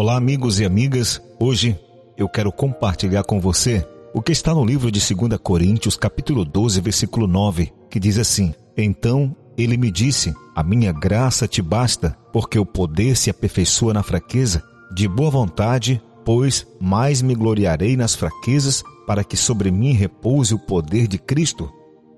Olá, amigos e amigas. Hoje eu quero compartilhar com você o que está no livro de 2 Coríntios, capítulo 12, versículo 9, que diz assim: Então ele me disse: A minha graça te basta, porque o poder se aperfeiçoa na fraqueza. De boa vontade, pois, mais me gloriarei nas fraquezas, para que sobre mim repouse o poder de Cristo.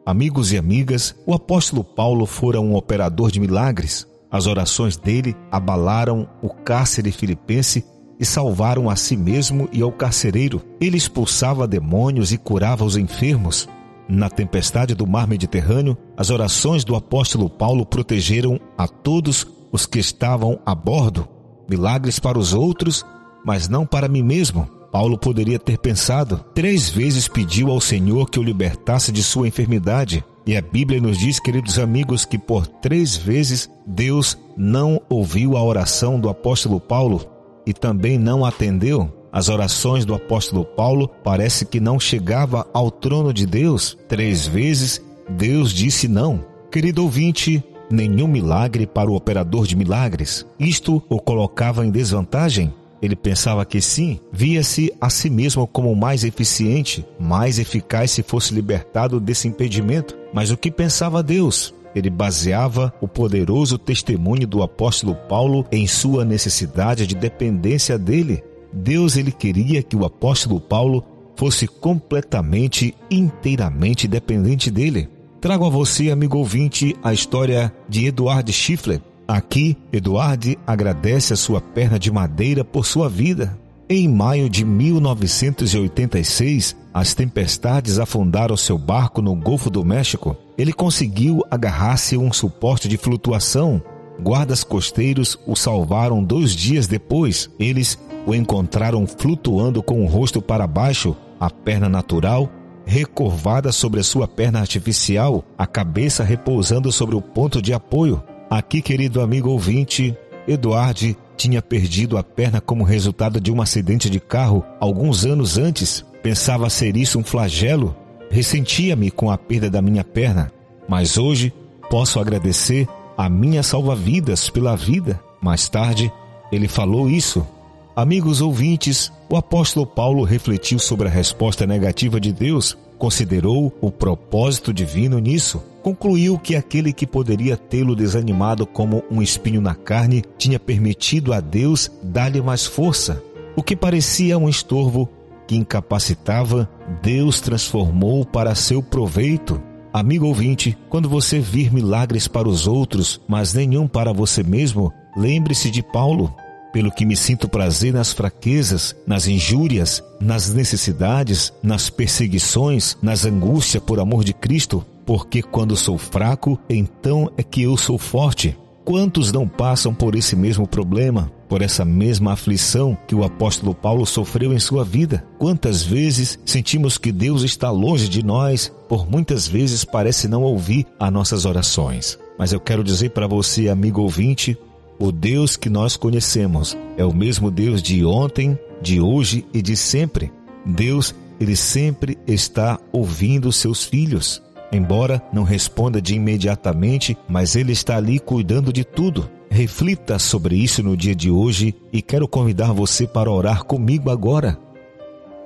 Amigos e amigas, o apóstolo Paulo fora um operador de milagres. As orações dele abalaram o cárcere filipense e salvaram a si mesmo e ao carcereiro. Ele expulsava demônios e curava os enfermos. Na tempestade do mar Mediterrâneo, as orações do apóstolo Paulo protegeram a todos os que estavam a bordo. Milagres para os outros, mas não para mim mesmo. Paulo poderia ter pensado. Três vezes pediu ao Senhor que o libertasse de sua enfermidade. E a Bíblia nos diz, queridos amigos, que por três vezes Deus não ouviu a oração do apóstolo Paulo e também não atendeu. As orações do apóstolo Paulo parece que não chegava ao trono de Deus. Três vezes Deus disse não. Querido ouvinte, nenhum milagre para o operador de milagres. Isto o colocava em desvantagem? Ele pensava que sim, via-se a si mesmo como mais eficiente, mais eficaz se fosse libertado desse impedimento. Mas o que pensava Deus? Ele baseava o poderoso testemunho do apóstolo Paulo em sua necessidade de dependência dele. Deus ele queria que o apóstolo Paulo fosse completamente, inteiramente dependente dele. Trago a você, amigo ouvinte, a história de Eduard Schiffler, Aqui, Eduardo agradece a sua perna de madeira por sua vida. Em maio de 1986, as tempestades afundaram seu barco no Golfo do México. Ele conseguiu agarrar-se a um suporte de flutuação. Guardas costeiros o salvaram dois dias depois. Eles o encontraram flutuando com o rosto para baixo, a perna natural recurvada sobre a sua perna artificial, a cabeça repousando sobre o ponto de apoio. Aqui, querido amigo ouvinte, Eduardo tinha perdido a perna como resultado de um acidente de carro alguns anos antes. Pensava ser isso um flagelo. Ressentia-me com a perda da minha perna, mas hoje posso agradecer a minha salva-vidas pela vida. Mais tarde, ele falou isso. Amigos ouvintes, o apóstolo Paulo refletiu sobre a resposta negativa de Deus considerou o propósito divino nisso. Concluiu que aquele que poderia tê-lo desanimado como um espinho na carne tinha permitido a Deus dar-lhe mais força. O que parecia um estorvo que incapacitava, Deus transformou para seu proveito. Amigo ouvinte, quando você vir milagres para os outros, mas nenhum para você mesmo, lembre-se de Paulo pelo que me sinto prazer nas fraquezas, nas injúrias, nas necessidades, nas perseguições, nas angústias por amor de Cristo, porque quando sou fraco, então é que eu sou forte. Quantos não passam por esse mesmo problema, por essa mesma aflição que o apóstolo Paulo sofreu em sua vida? Quantas vezes sentimos que Deus está longe de nós, por muitas vezes parece não ouvir as nossas orações. Mas eu quero dizer para você, amigo ouvinte, o Deus que nós conhecemos é o mesmo Deus de ontem, de hoje e de sempre. Deus, ele sempre está ouvindo seus filhos. Embora não responda de imediatamente, mas ele está ali cuidando de tudo. Reflita sobre isso no dia de hoje e quero convidar você para orar comigo agora.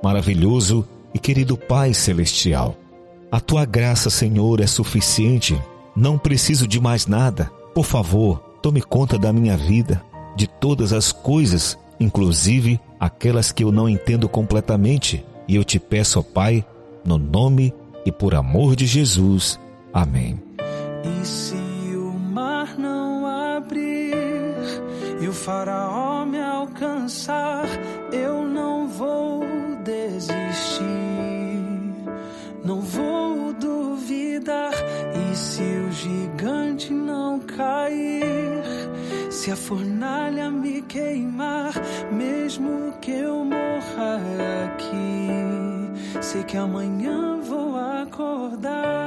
Maravilhoso e querido Pai Celestial, a tua graça, Senhor, é suficiente. Não preciso de mais nada. Por favor, Tome conta da minha vida, de todas as coisas, inclusive aquelas que eu não entendo completamente. E eu te peço, ó Pai, no nome e por amor de Jesus. Amém. E se o mar não abrir e o faraó me alcançar, eu não vou desistir, não vou duvidar. E se o gigante não cair, se a fornalha me queimar, mesmo que eu morra aqui, sei que amanhã vou acordar.